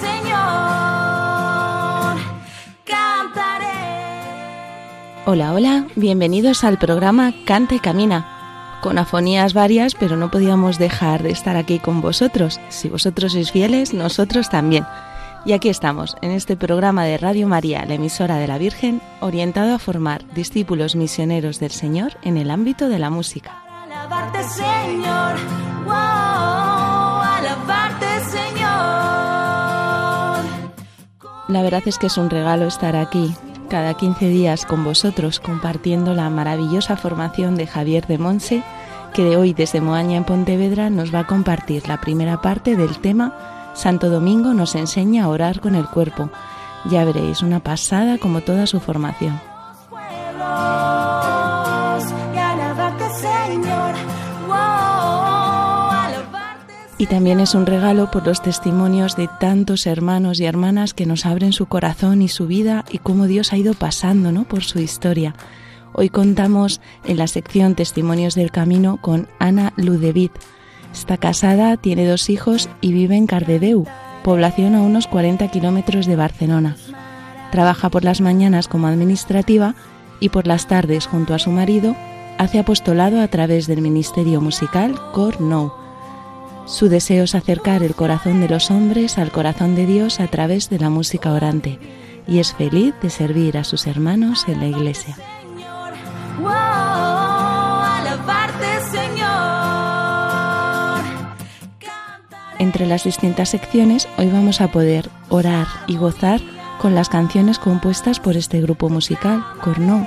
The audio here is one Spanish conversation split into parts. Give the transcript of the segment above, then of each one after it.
Señor. Hola, hola, bienvenidos al programa Cante y Camina. Con afonías varias, pero no podíamos dejar de estar aquí con vosotros. Si vosotros sois fieles, nosotros también. Y aquí estamos, en este programa de Radio María, la emisora de la Virgen, orientado a formar discípulos misioneros del Señor en el ámbito de la música. Alabarte, Señor. La verdad es que es un regalo estar aquí, cada 15 días con vosotros compartiendo la maravillosa formación de Javier de Monse, que de hoy desde Moaña en Pontevedra nos va a compartir la primera parte del tema Santo Domingo nos enseña a orar con el cuerpo. Ya veréis, una pasada como toda su formación. Y también es un regalo por los testimonios de tantos hermanos y hermanas que nos abren su corazón y su vida y cómo Dios ha ido pasando ¿no? por su historia. Hoy contamos en la sección Testimonios del Camino con Ana Ludevid. Está casada, tiene dos hijos y vive en Cardedeu, población a unos 40 kilómetros de Barcelona. Trabaja por las mañanas como administrativa y por las tardes junto a su marido hace apostolado a través del ministerio musical Cor Nou su deseo es acercar el corazón de los hombres al corazón de Dios a través de la música orante y es feliz de servir a sus hermanos en la iglesia. Entre las distintas secciones, hoy vamos a poder orar y gozar con las canciones compuestas por este grupo musical, Cornó,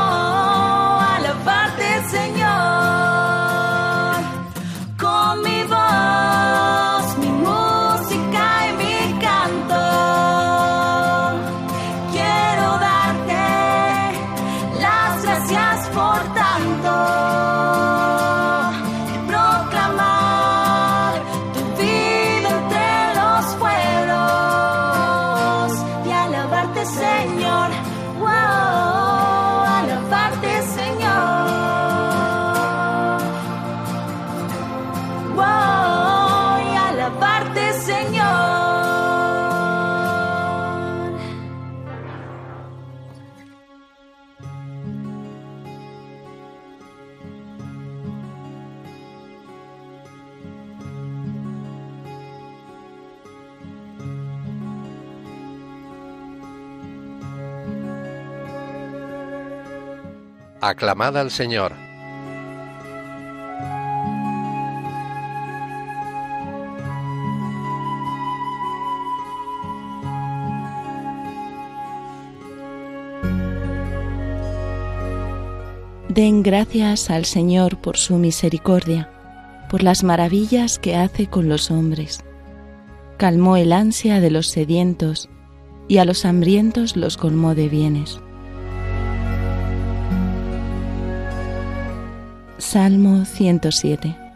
Aclamad al Señor. Den gracias al Señor por su misericordia, por las maravillas que hace con los hombres. Calmó el ansia de los sedientos y a los hambrientos los colmó de bienes. Salmo 107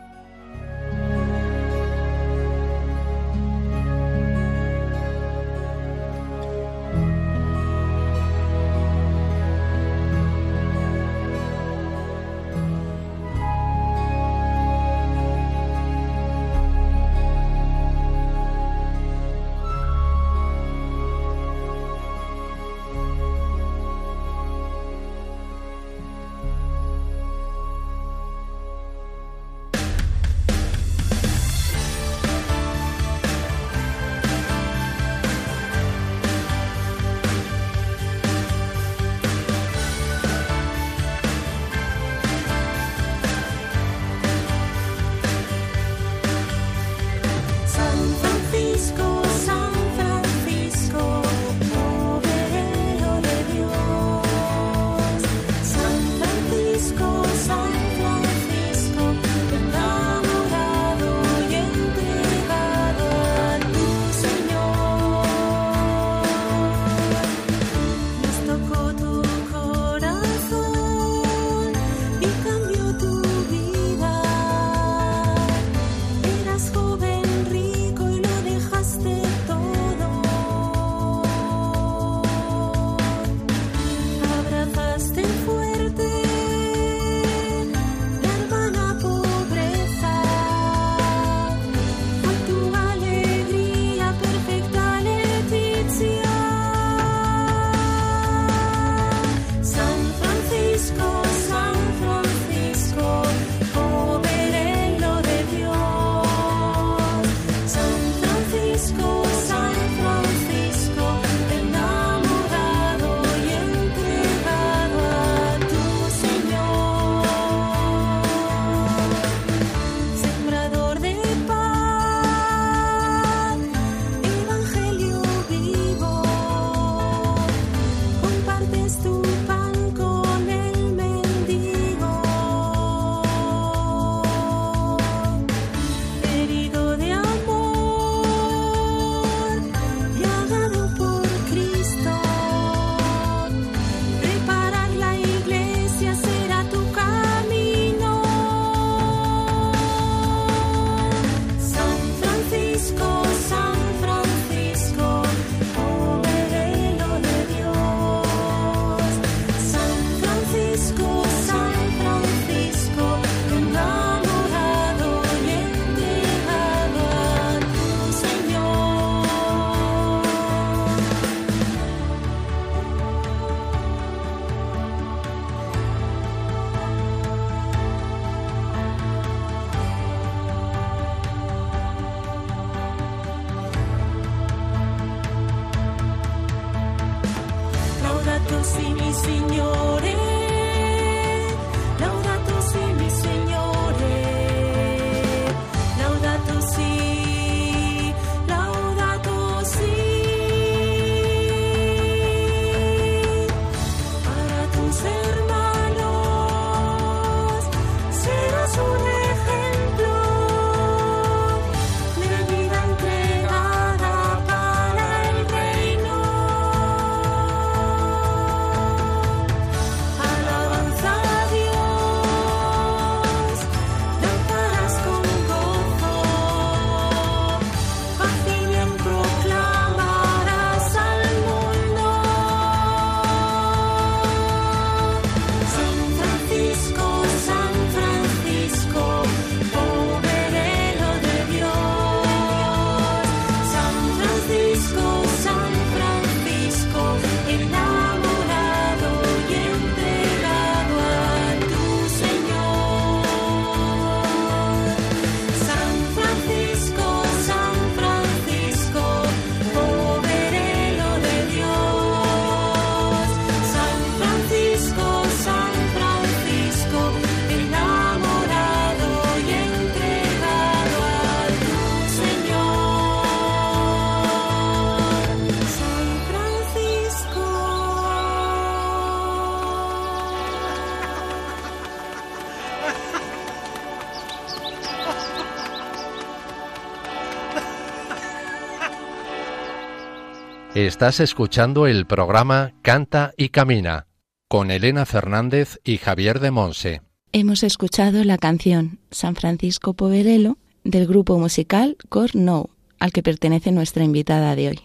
Estás escuchando el programa Canta y Camina con Elena Fernández y Javier de Monse. Hemos escuchado la canción San Francisco Poverello del grupo musical Cor No, al que pertenece nuestra invitada de hoy.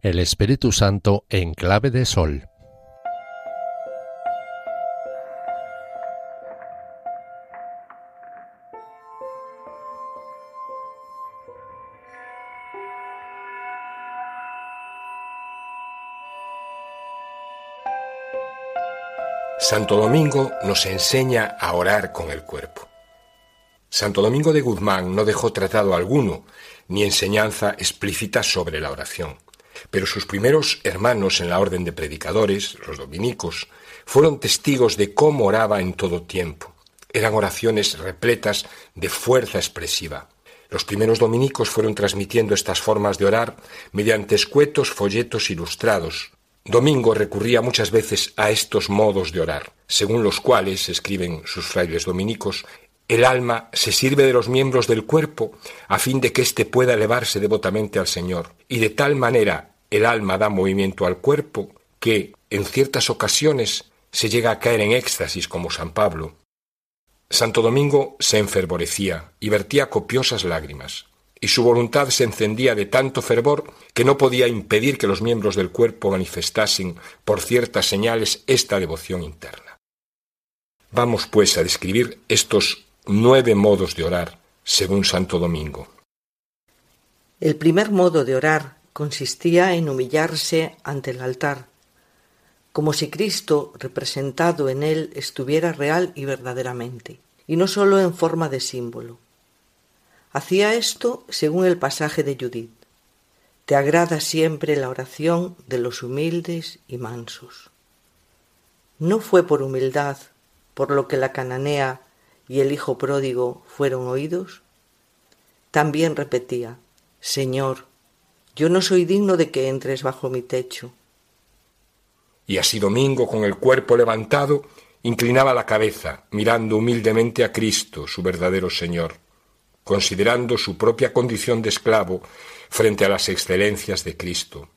El Espíritu Santo en clave de sol. Santo Domingo nos enseña a orar con el cuerpo. Santo Domingo de Guzmán no dejó tratado alguno ni enseñanza explícita sobre la oración, pero sus primeros hermanos en la orden de predicadores, los dominicos, fueron testigos de cómo oraba en todo tiempo. Eran oraciones repletas de fuerza expresiva. Los primeros dominicos fueron transmitiendo estas formas de orar mediante escuetos folletos ilustrados, Domingo recurría muchas veces a estos modos de orar, según los cuales, escriben sus frailes dominicos, el alma se sirve de los miembros del cuerpo a fin de que éste pueda elevarse devotamente al Señor, y de tal manera el alma da movimiento al cuerpo que, en ciertas ocasiones, se llega a caer en éxtasis como San Pablo. Santo Domingo se enfervorecía y vertía copiosas lágrimas y su voluntad se encendía de tanto fervor que no podía impedir que los miembros del cuerpo manifestasen por ciertas señales esta devoción interna. Vamos pues a describir estos nueve modos de orar según Santo Domingo. El primer modo de orar consistía en humillarse ante el altar, como si Cristo representado en él estuviera real y verdaderamente, y no sólo en forma de símbolo. Hacía esto según el pasaje de Judith. Te agrada siempre la oración de los humildes y mansos. No fue por humildad por lo que la cananea y el hijo pródigo fueron oídos. También repetía, Señor, yo no soy digno de que entres bajo mi techo. Y así Domingo, con el cuerpo levantado, inclinaba la cabeza, mirando humildemente a Cristo, su verdadero Señor considerando su propia condición de esclavo frente a las excelencias de Cristo.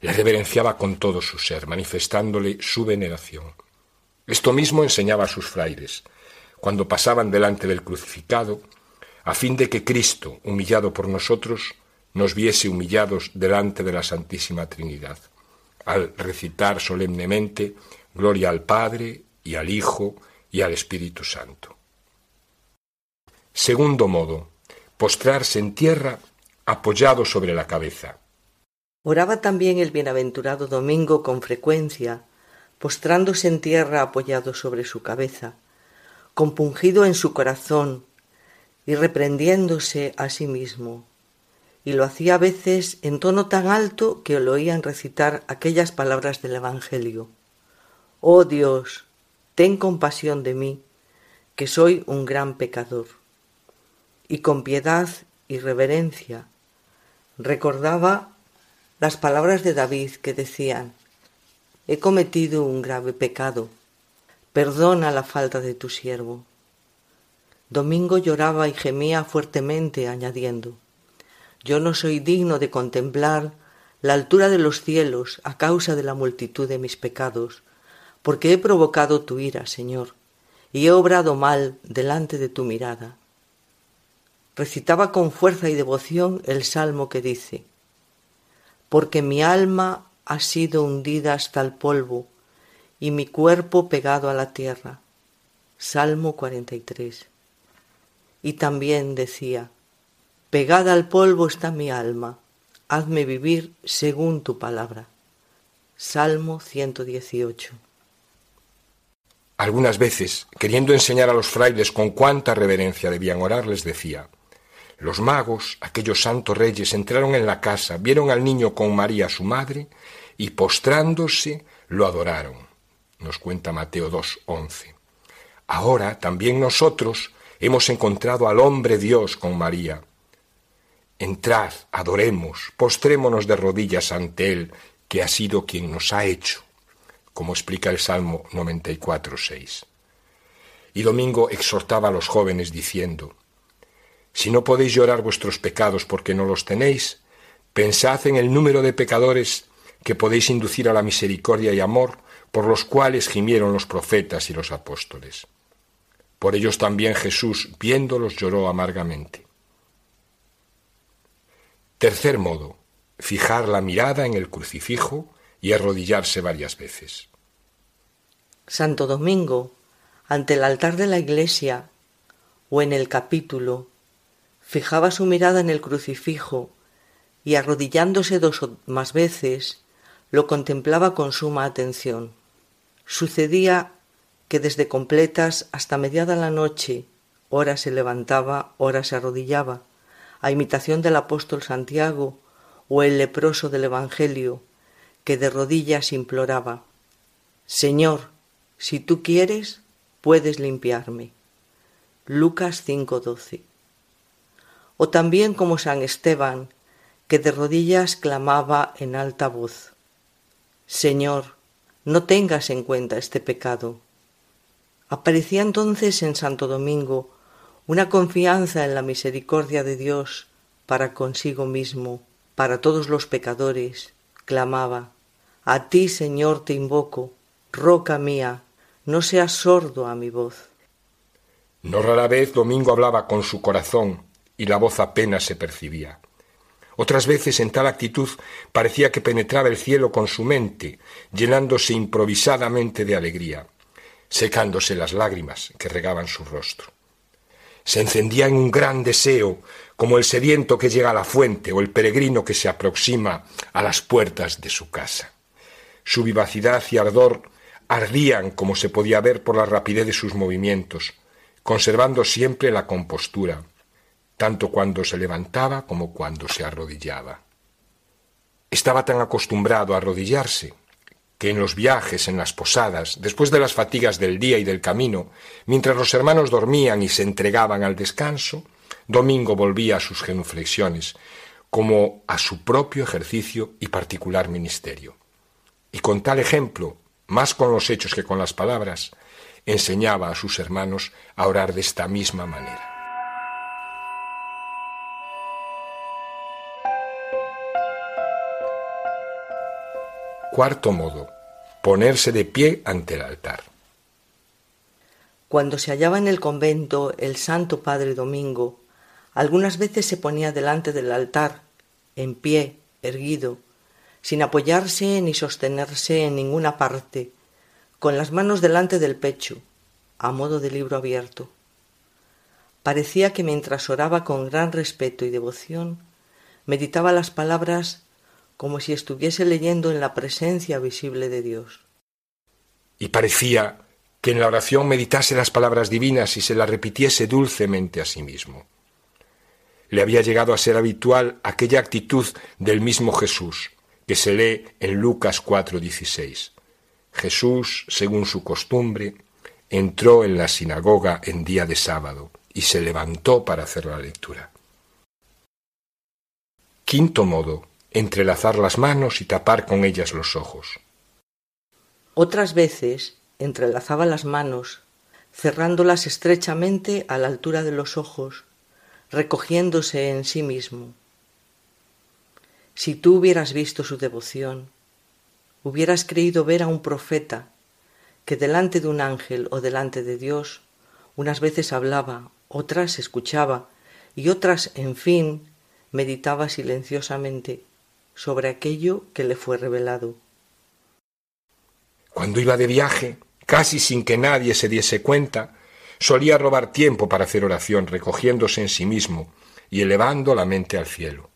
Le reverenciaba con todo su ser, manifestándole su veneración. Esto mismo enseñaba a sus frailes, cuando pasaban delante del crucificado, a fin de que Cristo, humillado por nosotros, nos viese humillados delante de la Santísima Trinidad, al recitar solemnemente Gloria al Padre y al Hijo y al Espíritu Santo. Segundo modo, postrarse en tierra apoyado sobre la cabeza. Oraba también el bienaventurado Domingo con frecuencia, postrándose en tierra apoyado sobre su cabeza, compungido en su corazón y reprendiéndose a sí mismo, y lo hacía a veces en tono tan alto que lo oían recitar aquellas palabras del Evangelio. Oh Dios, ten compasión de mí, que soy un gran pecador. Y con piedad y reverencia recordaba las palabras de David que decían, He cometido un grave pecado, perdona la falta de tu siervo. Domingo lloraba y gemía fuertemente, añadiendo, Yo no soy digno de contemplar la altura de los cielos a causa de la multitud de mis pecados, porque he provocado tu ira, Señor, y he obrado mal delante de tu mirada. Recitaba con fuerza y devoción el salmo que dice, Porque mi alma ha sido hundida hasta el polvo, y mi cuerpo pegado a la tierra. Salmo 43. Y también decía, Pegada al polvo está mi alma, hazme vivir según tu palabra. Salmo 118. Algunas veces, queriendo enseñar a los frailes con cuánta reverencia debían orar, les decía, los magos, aquellos santos reyes, entraron en la casa, vieron al niño con María su madre, y postrándose lo adoraron. Nos cuenta Mateo 2.11. Ahora también nosotros hemos encontrado al hombre Dios con María. Entrad, adoremos, postrémonos de rodillas ante Él, que ha sido quien nos ha hecho como explica el Salmo 94.6. Y Domingo exhortaba a los jóvenes diciendo, Si no podéis llorar vuestros pecados porque no los tenéis, pensad en el número de pecadores que podéis inducir a la misericordia y amor por los cuales gimieron los profetas y los apóstoles. Por ellos también Jesús, viéndolos, lloró amargamente. Tercer modo, fijar la mirada en el crucifijo y arrodillarse varias veces. Santo Domingo, ante el altar de la iglesia o en el capítulo, fijaba su mirada en el crucifijo y arrodillándose dos o más veces, lo contemplaba con suma atención. Sucedía que desde completas hasta mediada la noche, ora se levantaba, ora se arrodillaba, a imitación del apóstol Santiago o el leproso del Evangelio, que de rodillas imploraba Señor, si tú quieres, puedes limpiarme. Lucas 5:12. O también como San Esteban, que de rodillas clamaba en alta voz Señor, no tengas en cuenta este pecado. Aparecía entonces en Santo Domingo una confianza en la misericordia de Dios para consigo mismo, para todos los pecadores, clamaba a ti, Señor, te invoco, roca mía, no seas sordo a mi voz. No rara vez Domingo hablaba con su corazón y la voz apenas se percibía. Otras veces en tal actitud parecía que penetraba el cielo con su mente, llenándose improvisadamente de alegría, secándose las lágrimas que regaban su rostro. Se encendía en un gran deseo, como el sediento que llega a la fuente o el peregrino que se aproxima a las puertas de su casa. Su vivacidad y ardor ardían como se podía ver por la rapidez de sus movimientos, conservando siempre la compostura, tanto cuando se levantaba como cuando se arrodillaba. Estaba tan acostumbrado a arrodillarse que en los viajes, en las posadas, después de las fatigas del día y del camino, mientras los hermanos dormían y se entregaban al descanso, Domingo volvía a sus genuflexiones, como a su propio ejercicio y particular ministerio y con tal ejemplo, más con los hechos que con las palabras, enseñaba a sus hermanos a orar de esta misma manera. Cuarto modo, ponerse de pie ante el altar. Cuando se hallaba en el convento el Santo Padre Domingo, algunas veces se ponía delante del altar, en pie, erguido, sin apoyarse ni sostenerse en ninguna parte, con las manos delante del pecho, a modo de libro abierto. Parecía que mientras oraba con gran respeto y devoción, meditaba las palabras como si estuviese leyendo en la presencia visible de Dios. Y parecía que en la oración meditase las palabras divinas y se las repitiese dulcemente a sí mismo. Le había llegado a ser habitual aquella actitud del mismo Jesús, que se lee en Lucas 4:16. Jesús, según su costumbre, entró en la sinagoga en día de sábado y se levantó para hacer la lectura. Quinto modo, entrelazar las manos y tapar con ellas los ojos. Otras veces entrelazaba las manos, cerrándolas estrechamente a la altura de los ojos, recogiéndose en sí mismo. Si tú hubieras visto su devoción, hubieras creído ver a un profeta que delante de un ángel o delante de Dios unas veces hablaba, otras escuchaba y otras, en fin, meditaba silenciosamente sobre aquello que le fue revelado. Cuando iba de viaje, casi sin que nadie se diese cuenta, solía robar tiempo para hacer oración, recogiéndose en sí mismo y elevando la mente al cielo.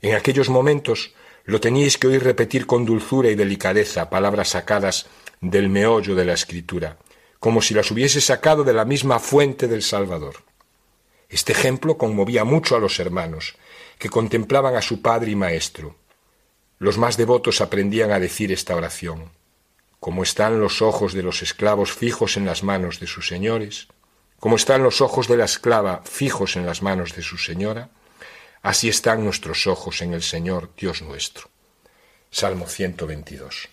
En aquellos momentos lo teníais que oír repetir con dulzura y delicadeza palabras sacadas del meollo de la escritura, como si las hubiese sacado de la misma fuente del Salvador. Este ejemplo conmovía mucho a los hermanos, que contemplaban a su padre y maestro. Los más devotos aprendían a decir esta oración. Como están los ojos de los esclavos fijos en las manos de sus señores, como están los ojos de la esclava fijos en las manos de su señora, así están nuestros ojos en el Señor Dios nuestro. Salmo 122.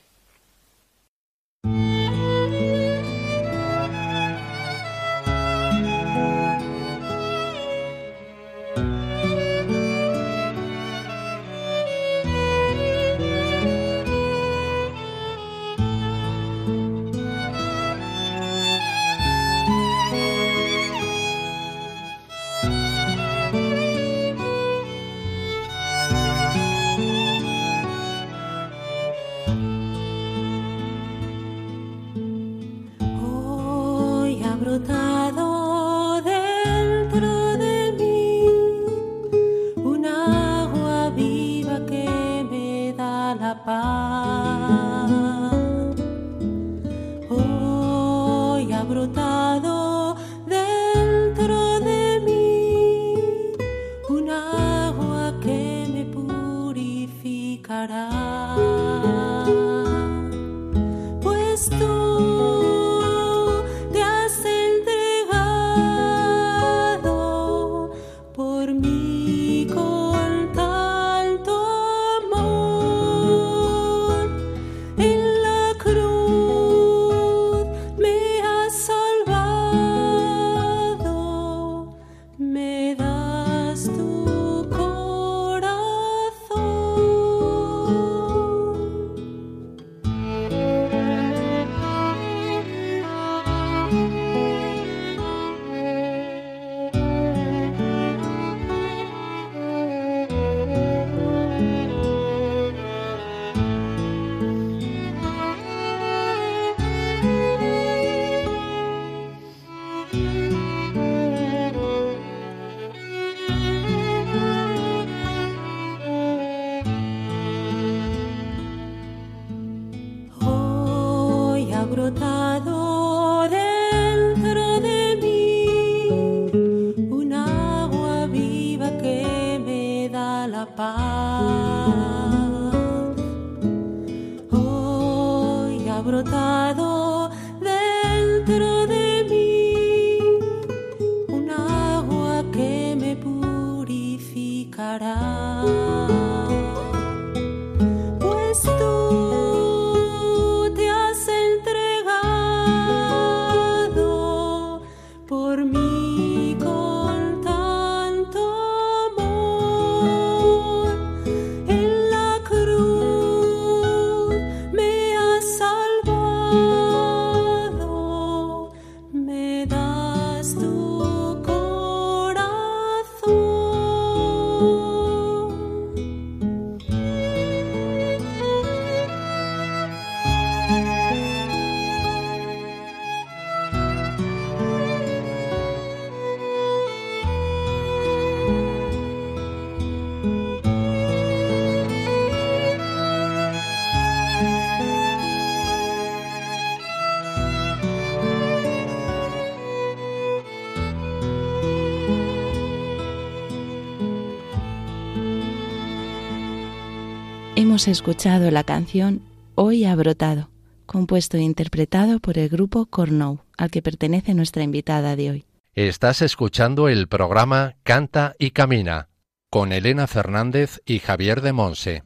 Hemos escuchado la canción Hoy ha brotado, compuesto e interpretado por el grupo Cornou, al que pertenece nuestra invitada de hoy. Estás escuchando el programa Canta y Camina con Elena Fernández y Javier de Monse.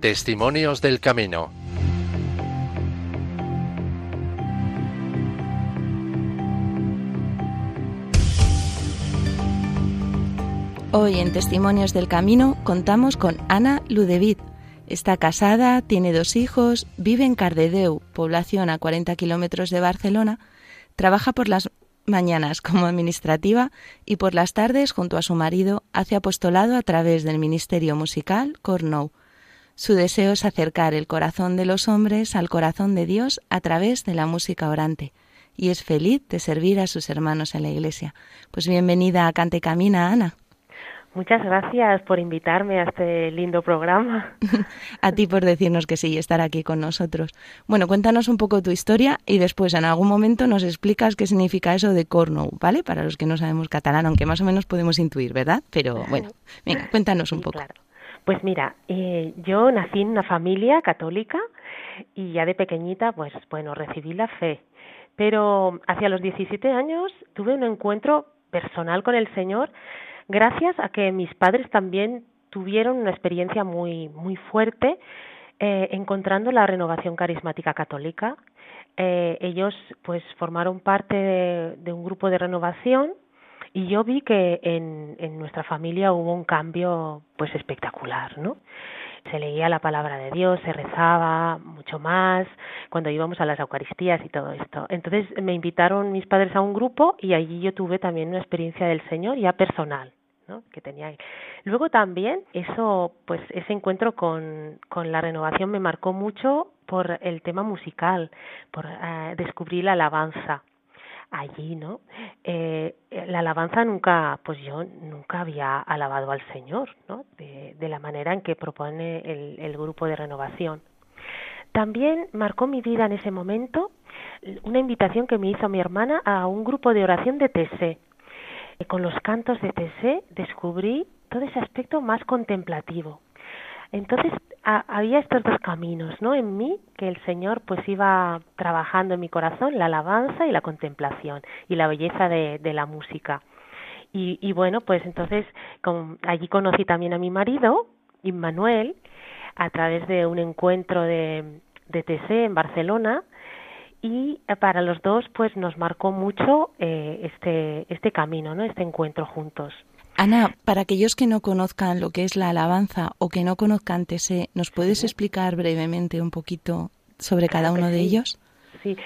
Testimonios del Camino. Hoy en Testimonios del Camino contamos con Ana Ludevid. Está casada, tiene dos hijos, vive en Cardedeu, población a 40 kilómetros de Barcelona, trabaja por las mañanas como administrativa y por las tardes junto a su marido hace apostolado a través del Ministerio Musical Cornou. Su deseo es acercar el corazón de los hombres al corazón de Dios a través de la música orante y es feliz de servir a sus hermanos en la iglesia. Pues bienvenida a Cante Camina, Ana. Muchas gracias por invitarme a este lindo programa. a ti por decirnos que sí y estar aquí con nosotros. Bueno, cuéntanos un poco tu historia y después en algún momento nos explicas qué significa eso de corno, ¿vale? Para los que no sabemos catalán, aunque más o menos podemos intuir, ¿verdad? Pero bueno, venga, cuéntanos un poco. Pues mira, eh, yo nací en una familia católica y ya de pequeñita, pues bueno, recibí la fe. Pero hacia los 17 años tuve un encuentro personal con el Señor gracias a que mis padres también tuvieron una experiencia muy, muy fuerte eh, encontrando la renovación carismática católica. Eh, ellos pues formaron parte de, un grupo de renovación y yo vi que en, en nuestra familia hubo un cambio pues espectacular, ¿no? se leía la palabra de Dios, se rezaba mucho más cuando íbamos a las Eucaristías y todo esto. Entonces me invitaron mis padres a un grupo y allí yo tuve también una experiencia del Señor ya personal que tenía luego también eso pues ese encuentro con, con la renovación me marcó mucho por el tema musical por eh, descubrir la alabanza allí no eh, la alabanza nunca pues yo nunca había alabado al señor no de, la manera en que propone el, grupo de renovación. También marcó mi vida en ese momento una invitación que me hizo mi hermana a un grupo de oración de TC con los cantos de Tessé descubrí todo ese aspecto más contemplativo. Entonces había estos dos caminos, ¿no? En mí que el Señor pues iba trabajando en mi corazón la alabanza y la contemplación y la belleza de, la música. Y, y, bueno, pues entonces allí conocí también a mi marido, Immanuel, a través de un encuentro de, de en Barcelona y eh, para los dos pues nos marcó mucho eh, este este camino no este encuentro juntos. Ana para aquellos que no conozcan lo que es la alabanza o que no conozcan TSE nos puedes explicar brevemente un poquito sobre cada uno de ellos sí.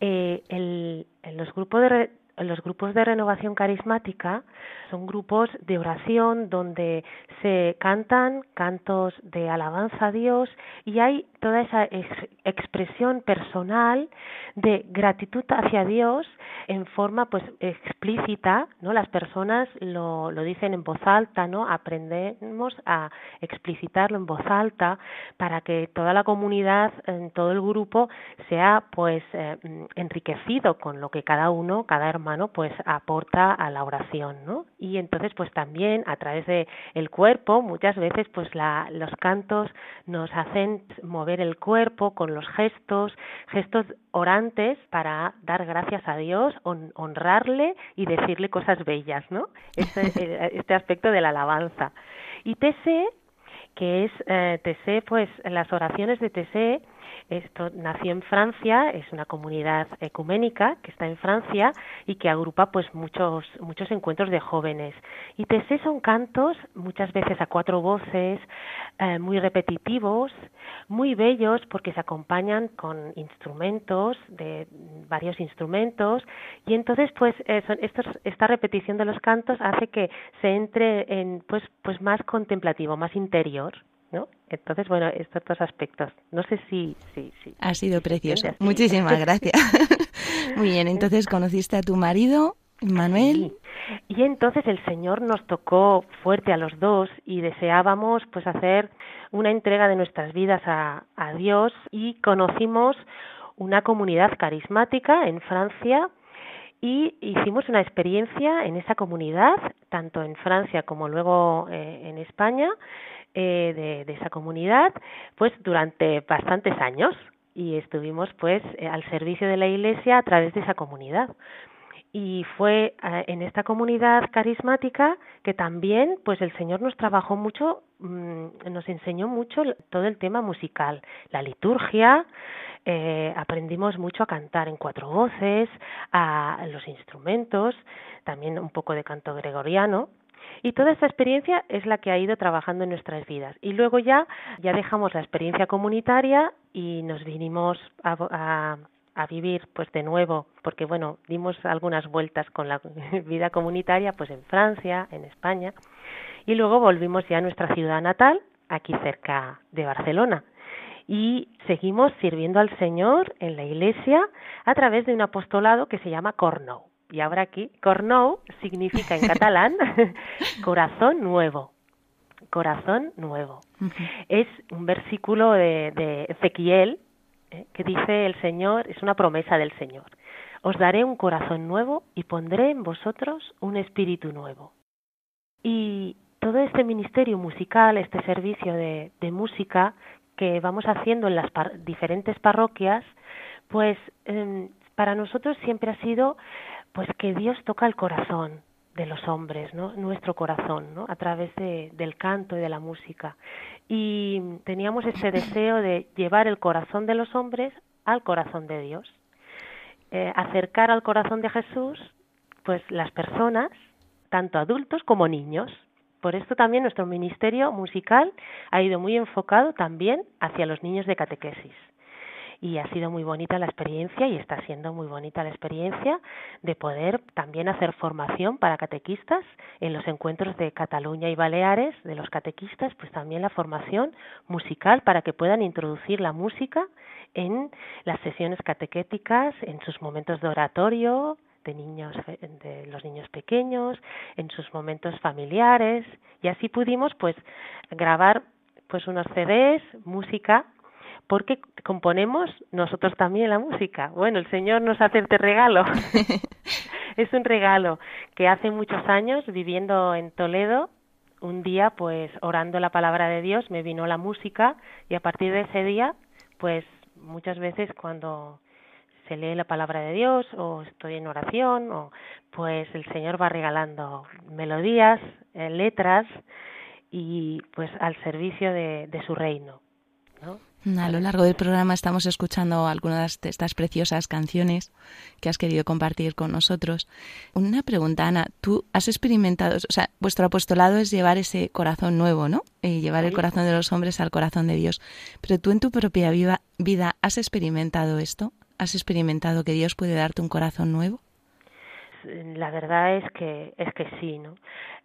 Eh, el, los grupos de los grupos de renovación carismática son grupos de oración donde se cantan cantos de alabanza a Dios y hay toda esa expresión personal de gratitud hacia Dios en forma pues explícita, ¿no? Las personas lo, lo dicen en voz alta, ¿no? Aprendemos a explicitarlo en voz alta para que toda la comunidad, en todo el grupo sea pues eh, enriquecido con lo que cada uno, cada hermano pues aporta a la oración, ¿no? Y entonces pues también a través de cuerpo muchas veces pues la, los cantos nos hacen mover el cuerpo con los gestos, gestos orantes para dar gracias a Dios, honrarle y decirle cosas bellas, ¿no? Este, eh, este aspecto de la alabanza. Y TC, que es eh, TC, pues las oraciones de TC esto nació en Francia, es una comunidad ecuménica que está en Francia y que agrupa pues muchos muchos encuentros de jóvenes. Y TC son cantos muchas veces a cuatro voces, eh, muy repetitivos, muy bellos porque se acompañan con instrumentos de varios instrumentos y entonces pues eh, estos, esta repetición de los cantos hace que se entre en pues pues más contemplativo, más interior. ¿No? Entonces, bueno, estos dos aspectos. No sé si... si, si ha sido precioso. Muchísimas gracias. Muy bien, entonces conociste a tu marido, Manuel. Y entonces el Señor nos tocó fuerte a los dos y deseábamos pues hacer una entrega de nuestras vidas a, a Dios y conocimos una comunidad carismática en Francia y hicimos una experiencia en esa comunidad, tanto en Francia como luego eh, en España, eh, de, esa comunidad, pues durante bastantes años. Y estuvimos pues eh, al servicio de la Iglesia a través de esa comunidad. Y fue en esta comunidad carismática que también pues el Señor nos trabajó mucho mm, nos enseñó mucho todo el tema musical la liturgia. Eh, aprendimos mucho a cantar en cuatro voces, a los instrumentos, también un poco de canto gregoriano. Y toda esta experiencia es la que ha ido trabajando en nuestras vidas. Y luego ya, ya dejamos la experiencia comunitaria y nos vinimos a, a vivir pues de nuevo porque bueno dimos algunas vueltas con la vida comunitaria pues en Francia en España y luego volvimos ya a nuestra ciudad natal aquí cerca de Barcelona y seguimos sirviendo al Señor en la Iglesia a través de un apostolado que se llama Cornou. Y ahora aquí, Cornou significa en catalán corazón nuevo. Corazón nuevo. Es un versículo de, de Ezequiel eh, que dice el Señor, es una promesa del Señor. Os daré un corazón nuevo y pondré en vosotros un espíritu nuevo. Y todo este ministerio musical, este servicio de, de música, que vamos haciendo en las diferentes parroquias, pues em, para nosotros siempre ha sido pues que Dios toca el corazón de los hombres, ¿no? nuestro corazón, ¿no? a través de, del canto y de la música. Y teníamos ese deseo de llevar el corazón de los hombres al corazón de Dios, eh, acercar al corazón de Jesús, pues las personas, tanto adultos como niños, por esto también nuestro ministerio musical ha ido muy enfocado también hacia los niños de catequesis. Y ha sido muy bonita la experiencia y está siendo muy bonita la experiencia de poder también hacer formación para catequistas en los encuentros de Cataluña y Baleares, de los catequistas, pues también la formación musical para que puedan introducir la música en las sesiones catequéticas, en sus momentos de oratorio, de niños de los niños pequeños en sus momentos familiares. Y así pudimos pues grabar pues unos CDs música porque componemos nosotros también la música bueno el señor nos hace este regalo es un regalo que hace muchos años viviendo en Toledo un día pues orando la palabra de Dios me vino la música y a partir de ese día pues muchas veces cuando se lee la palabra de Dios o estoy en oración o pues el Señor va regalando melodías, eh, letras y pues al servicio de, su reino. A lo largo del programa estamos escuchando algunas de estas preciosas canciones que has querido compartir con nosotros. Una pregunta, Ana, tú has experimentado, o sea, vuestro apostolado es llevar ese corazón nuevo, ¿no? Y llevar el corazón de los hombres al corazón de Dios. Pero tú en tu propia vida has experimentado esto? ¿Has experimentado que Dios puede darte un corazón nuevo? La verdad es que es que sí, ¿no?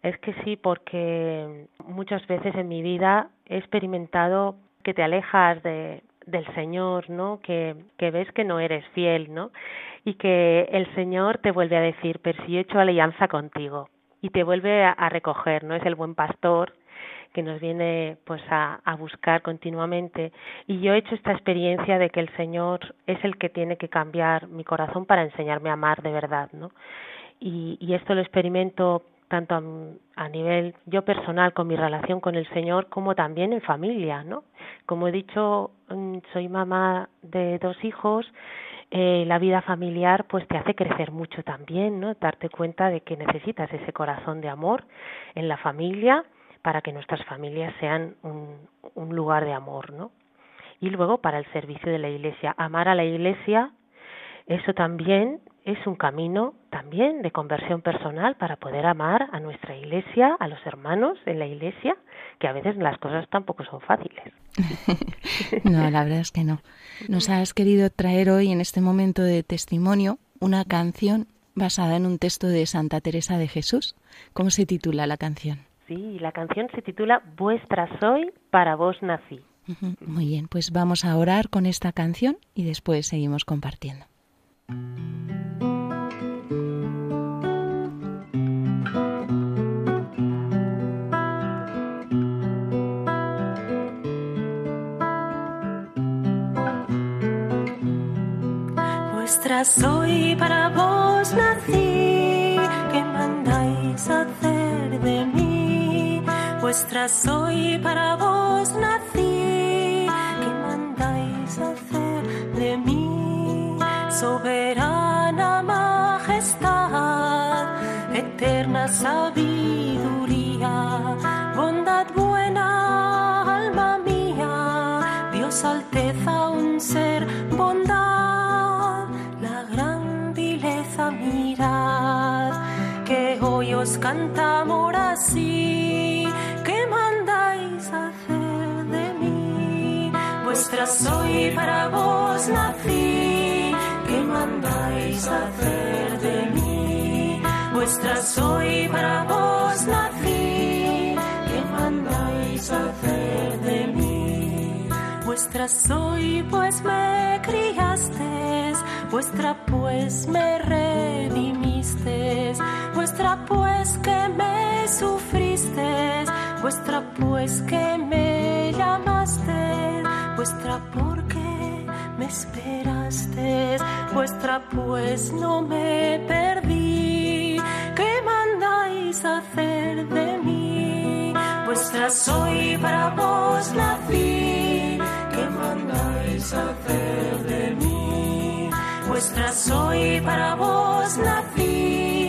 Es que sí porque muchas veces en mi vida he experimentado que te alejas de, del Señor, ¿no? Que, que ves que no eres fiel, ¿no? Y que el Señor te vuelve a decir, pero si he hecho alianza contigo. Y te vuelve a recoger, ¿no? Es el buen pastor que nos viene pues a, a, buscar continuamente y yo he hecho esta experiencia de que el Señor es el que tiene que cambiar mi corazón para enseñarme a amar de verdad no y, y esto lo experimento tanto a, a, nivel yo personal con mi relación con el Señor como también en familia no como he dicho mm, soy mamá de dos hijos eh, la vida familiar pues te hace crecer mucho también, ¿no? Darte cuenta de que necesitas ese corazón de amor en la familia para que nuestras familias sean un, un lugar de amor, ¿no? Y luego para el servicio de la Iglesia, amar a la Iglesia, eso también es un camino también de conversión personal para poder amar a nuestra iglesia, a los hermanos en la iglesia, que a veces las cosas tampoco son fáciles. no, la verdad es que no. Nos has querido traer hoy en este momento de testimonio una canción basada en un texto de Santa Teresa de Jesús. ¿Cómo se titula la canción? Sí, la canción se titula Vuestra soy, para vos nací. Muy bien, pues vamos a orar con esta canción y después seguimos compartiendo. Soy para vos nací, ¿qué mandáis hacer de mí? Vuestra soy para vos nací, ¿qué mandáis hacer de mí? Soberana majestad, eterna sabiduría, os cantamos así, ¿qué mandáis hacer de mí? Vuestra soy para vos nací, ¿qué mandáis hacer de mí? Vuestra soy para vos nací, ¿qué mandáis hacer de mí? Vuestra soy pues me criaste, vuestra pues me redimisteis, vuestra pues que me sufriste, vuestra pues que me llamaste, vuestra porque me esperaste, vuestra pues no me perdí, ¿qué mandáis hacer de mí? Vuestra soy para vos nací, ¿qué mandáis hacer de mí? Vuestra soy para vos nací, ¿qué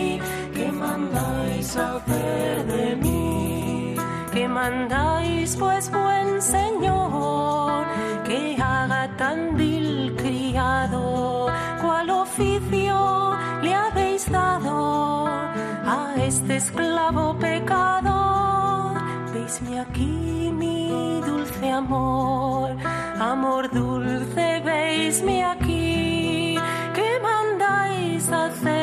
hacer de mí? ¿Qué mandáis pues buen Señor? Que haga tan vil criado, cual oficio le habéis dado a este esclavo pecador. Veisme aquí mi dulce amor, amor dulce, veisme aquí, ¿qué mandáis hacer?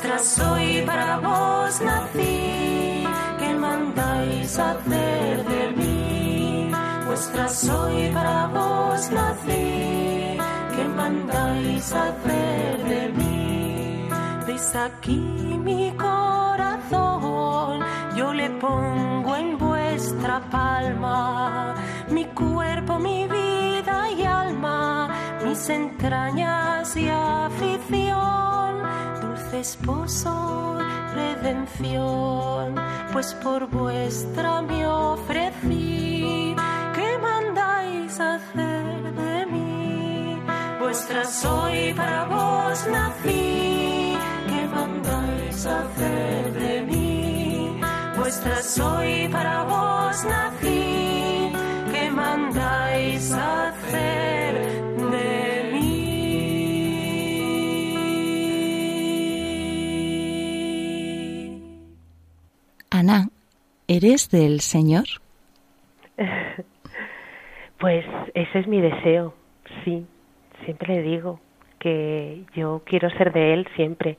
Vuestra soy para vos nací, ¿qué mandáis hacer de mí? Vuestra soy para vos nací, ¿qué mandáis hacer de mí? Veis aquí mi corazón, yo le pongo en vuestra palma, mi cuerpo, mi vida y alma, mis entrañas y afición, esposo, redención, pues por vuestra me ofrecí, ¿qué mandáis hacer de mí? Vuestra soy para vos nací, ¿qué mandáis hacer de mí? Vuestra soy para vos nací, ¿eres del Señor? Pues ese es mi deseo, sí. Siempre le digo que yo quiero ser de Él siempre,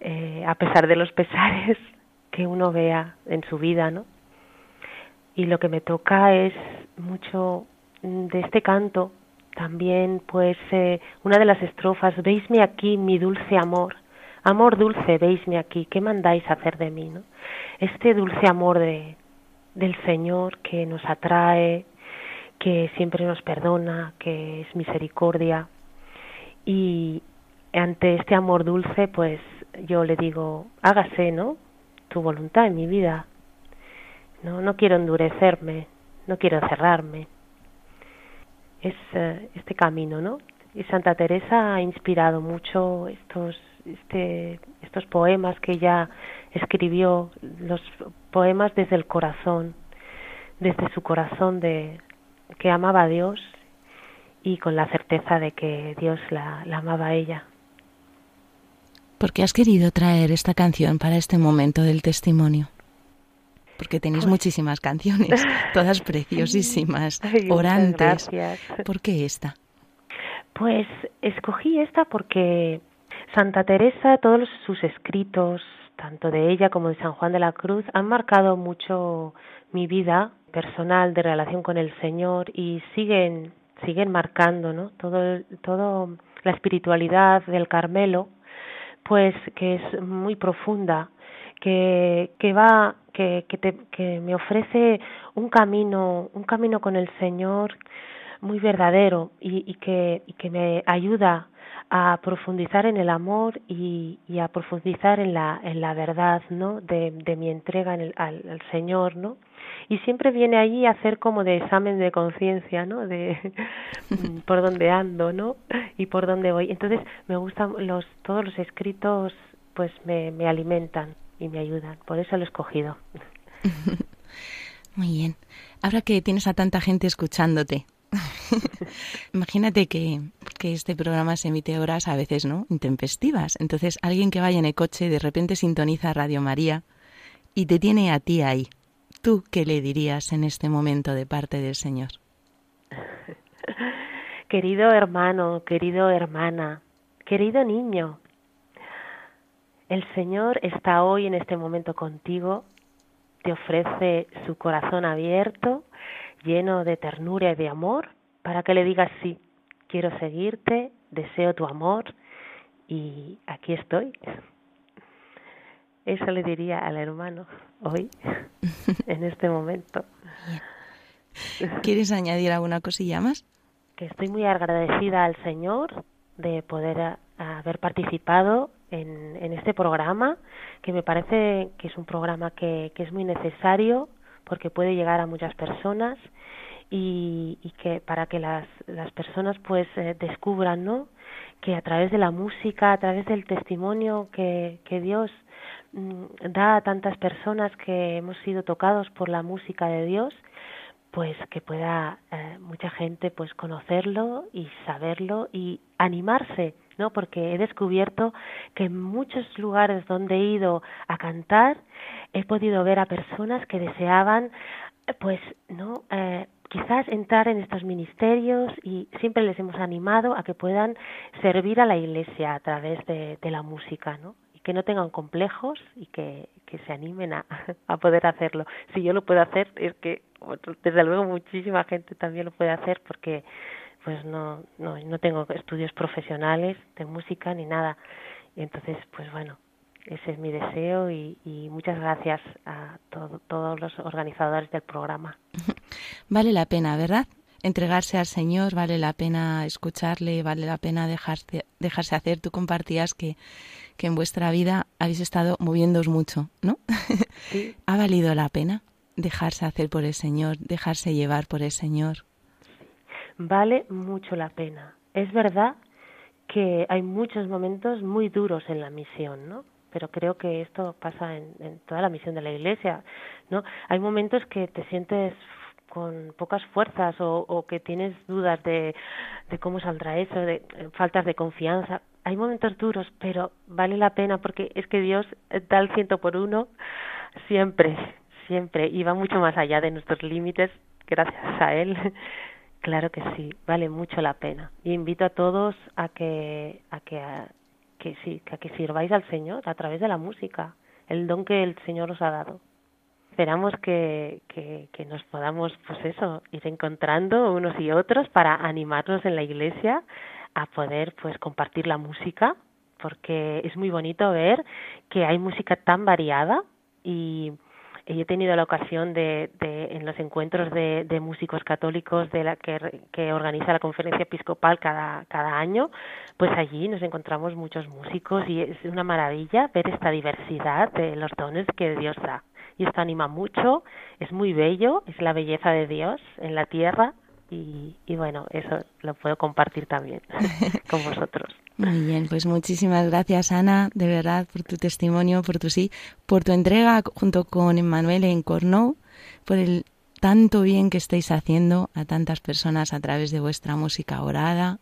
eh, a pesar de los pesares que uno vea en su vida, ¿no? Y lo que me toca es mucho de este canto, también pues eh, una de las estrofas, veisme aquí mi dulce amor, amor dulce, veisme aquí, ¿qué mandáis hacer de mí, no? Este dulce amor de, del Señor que nos atrae, que siempre nos perdona, que es misericordia. Y ante este amor dulce, pues yo le digo, hágase, ¿no? Tu voluntad en mi vida. No, no quiero endurecerme, no quiero cerrarme. Es eh, este camino, ¿no? Y Santa Teresa ha inspirado mucho estos, este, estos poemas que ella escribió, los poemas desde el corazón, desde su corazón de que amaba a Dios y con la certeza de que Dios la, la amaba a ella. ¿Por qué has querido traer esta canción para este momento del testimonio? Porque tenéis Pues- muchísimas canciones, todas preciosísimas, Ay, orantes. gracias. ¿Por qué esta? Pues escogí esta porque Santa Teresa, todos sus escritos, tanto de ella como de San Juan de la Cruz, han marcado mucho mi vida personal de relación con el Señor y siguen siguen marcando, ¿no? Todo todo la espiritualidad del Carmelo, pues que es muy profunda, que que va que que, te, que me ofrece un camino, un camino con el Señor muy verdadero y, que, y que me ayuda a profundizar en el amor y, y, a profundizar en la, en la verdad, ¿no? De, de mi entrega en el, al, al, Señor, ¿no? Y siempre viene allí a hacer como de examen de conciencia, ¿no? De por dónde ando, ¿no? Y por dónde voy. Entonces me gustan los todos los escritos, pues me, me alimentan y me ayudan. Por eso lo he escogido. Muy bien. Ahora que tienes a tanta gente escuchándote, Imagínate que, que, este programa se emite horas a veces, ¿no? Intempestivas. Entonces, alguien que vaya en el coche de repente sintoniza Radio María y te tiene a ti ahí. ¿Tú qué le dirías en este momento de parte del Señor? Querido hermano, querido hermana, querido niño, el Señor está hoy en este momento contigo, te ofrece su corazón abierto lleno de ternura y de amor, para que le digas sí, quiero seguirte, deseo tu amor y aquí estoy. Eso le diría al hermano hoy, en este momento. ¿Quieres añadir alguna cosilla más? Que estoy muy agradecida al Señor de poder haber participado en, en, este programa, que me parece que es un programa que, que es muy necesario porque puede llegar a muchas personas y, y que para que las, las personas pues eh, descubran no que a través de la música a través del testimonio que, que Dios mm, da a tantas personas que hemos sido tocados por la música de Dios pues que pueda eh, mucha gente pues conocerlo y saberlo y animarse no porque he descubierto que en muchos lugares donde he ido a cantar he podido ver a personas que deseaban pues no eh, quizás entrar en estos ministerios y siempre les hemos animado a que puedan servir a la iglesia a través de, de la música no y que no tengan complejos y que, que se animen a, a poder hacerlo. Si yo lo puedo hacer es que desde luego muchísima gente también lo puede hacer porque pues no no no tengo estudios profesionales de música ni nada y entonces pues bueno ese es mi deseo y, y muchas gracias a todo, todos los organizadores del programa. Vale la pena, ¿verdad? Entregarse al Señor, vale la pena escucharle, vale la pena dejarse, dejarse hacer. Tú compartías que, que en vuestra vida habéis estado moviéndoos mucho, ¿no? Sí. ¿Ha valido la pena dejarse hacer por el Señor, dejarse llevar por el Señor? Vale mucho la pena. Es verdad que hay muchos momentos muy duros en la misión, ¿no? pero creo que esto pasa en, toda la misión de la Iglesia, ¿no? Hay momentos que te sientes con pocas fuerzas o, que tienes dudas de, de cómo saldrá eso, de faltas de confianza. Hay momentos duros, pero vale la pena porque es que Dios da el ciento por uno siempre, siempre, y va mucho más allá de nuestros límites, gracias a Él. Claro que sí, vale mucho la pena. Y invito a todos a que, a que a, que sí, que, que sirváis al Señor a través de la música, el don que el Señor os ha dado. Esperamos que, que, que nos podamos, pues eso, ir encontrando unos y otros para animarnos en la iglesia a poder, pues, compartir la música, porque es muy bonito ver que hay música tan variada y he tenido la ocasión de, en los encuentros de, músicos católicos de la que, que organiza la conferencia episcopal cada, año, pues allí nos encontramos muchos músicos y es una maravilla ver esta diversidad de los dones que Dios da. Y esto anima mucho, es muy bello, es la belleza de Dios en la tierra y bueno, eso lo puedo compartir también con vosotros. Muy bien, pues muchísimas gracias Ana, de verdad, por tu testimonio, por tu sí, por tu entrega junto con Emmanuel en Cornou, por el tanto bien que estáis haciendo a tantas personas a través de vuestra música orada,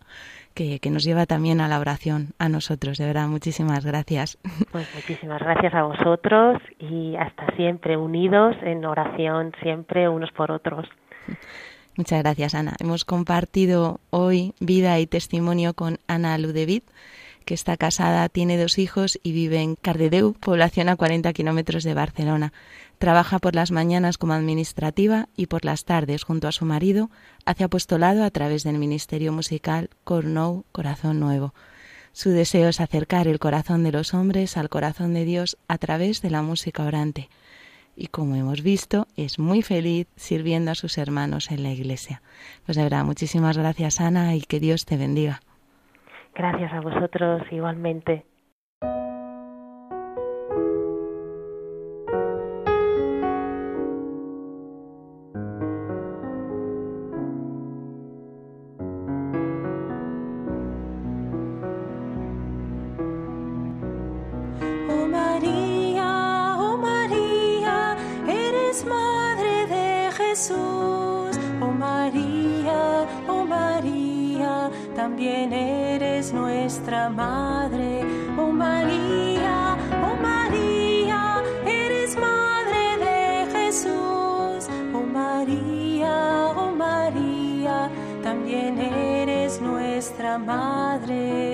que, que, nos lleva también a la oración, a nosotros, de verdad, muchísimas gracias. Pues muchísimas gracias a vosotros y hasta siempre unidos en oración, siempre unos por otros. Muchas gracias, Ana. Hemos compartido hoy vida y testimonio con Ana Ludevit, que está casada, tiene dos hijos y vive en Cardedeu, población a 40 kilómetros de Barcelona. Trabaja por las mañanas como administrativa y por las tardes, junto a su marido, hace apostolado a través del Ministerio Musical Cornou Corazón Nuevo. Su deseo es acercar el corazón de los hombres al corazón de Dios a través de la música orante. Y como hemos visto, es muy feliz sirviendo a sus hermanos en la iglesia. Pues de verdad, muchísimas gracias Ana y que Dios te bendiga. Gracias a vosotros igualmente. nuestra madre, oh María, oh María, eres madre de Jesús, oh María, oh María, también eres nuestra madre.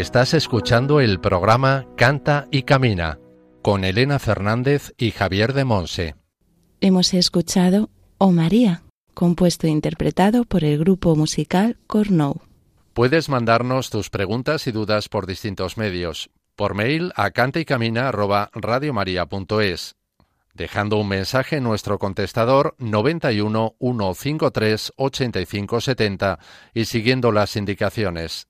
Estás escuchando el programa Canta y Camina con Elena Fernández y Javier de Monse. Hemos escuchado Oh María, compuesto e interpretado por el grupo musical Cornou. Puedes mandarnos tus preguntas y dudas por distintos medios. Por mail a cantaycamina@radiomaria.es, dejando un mensaje en nuestro contestador 91 153 8570 y siguiendo las indicaciones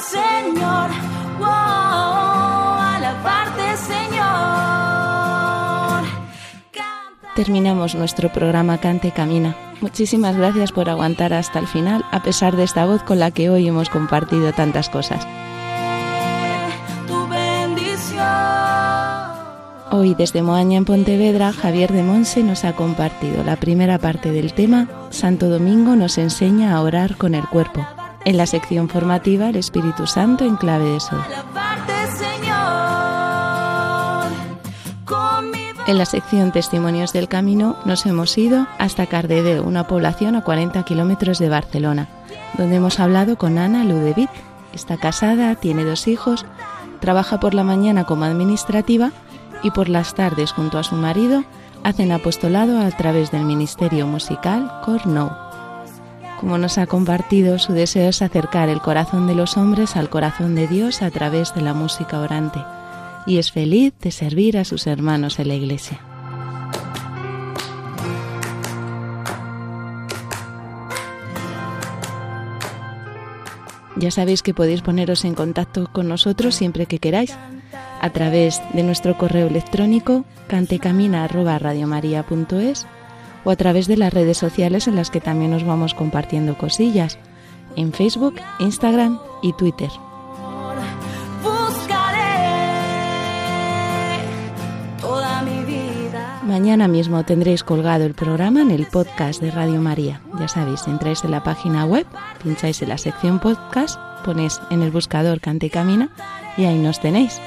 Señor. alabarte, Señor. Terminamos nuestro programa Cante Camina. Muchísimas gracias por aguantar hasta el final, a pesar de esta voz con la que hoy hemos compartido tantas cosas. Hoy desde Moaña en Pontevedra, Javier de Monse nos ha compartido la primera parte del tema Santo Domingo nos enseña a orar con el cuerpo, en la sección formativa, el Espíritu Santo en clave de sol. En la sección Testimonios del Camino nos hemos ido hasta Cardedeu, una población a 40 kilómetros de Barcelona, donde hemos hablado con Ana Ludevic. Está casada, tiene dos hijos, trabaja por la mañana como administrativa y por las tardes junto a su marido hacen apostolado a través del Ministerio Musical Cornou como nos ha compartido, su deseo es acercar el corazón de los hombres al corazón de Dios a través de la música orante. y es feliz de servir a sus hermanos en la iglesia. Ya sabéis que podéis poneros en contacto con nosotros siempre que queráis a través de nuestro correo electrónico cantecamina@radiomaria.es o a través de las redes sociales en las que también nos vamos compartiendo cosillas en Facebook, Instagram y Twitter. Mañana mismo tendréis colgado el programa en el podcast de Radio María. Ya sabéis, entráis en la página web, pincháis en la sección podcast, ponéis en el buscador Cante y Camina y ahí nos tenéis.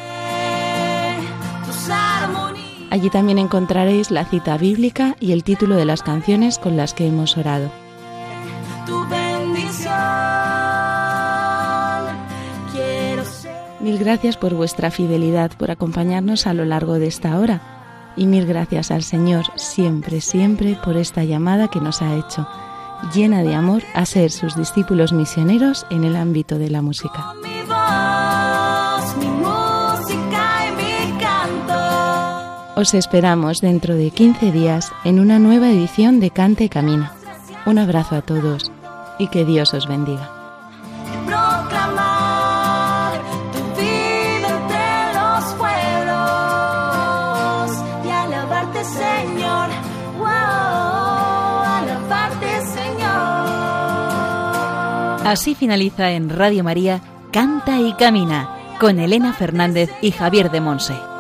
Allí también encontraréis la cita bíblica y el título de las canciones con las que hemos orado. Mil gracias por vuestra fidelidad, por acompañarnos a lo largo de esta hora y mil gracias al Señor siempre, siempre por esta llamada que nos ha hecho, llena de amor a ser sus discípulos misioneros en el ámbito de la música. Os esperamos dentro de 15 días en una nueva edición de Cante y Camina. Un abrazo a todos y que Dios os bendiga. Así finaliza en Radio María Canta y Camina con Elena Fernández y Javier de Monse.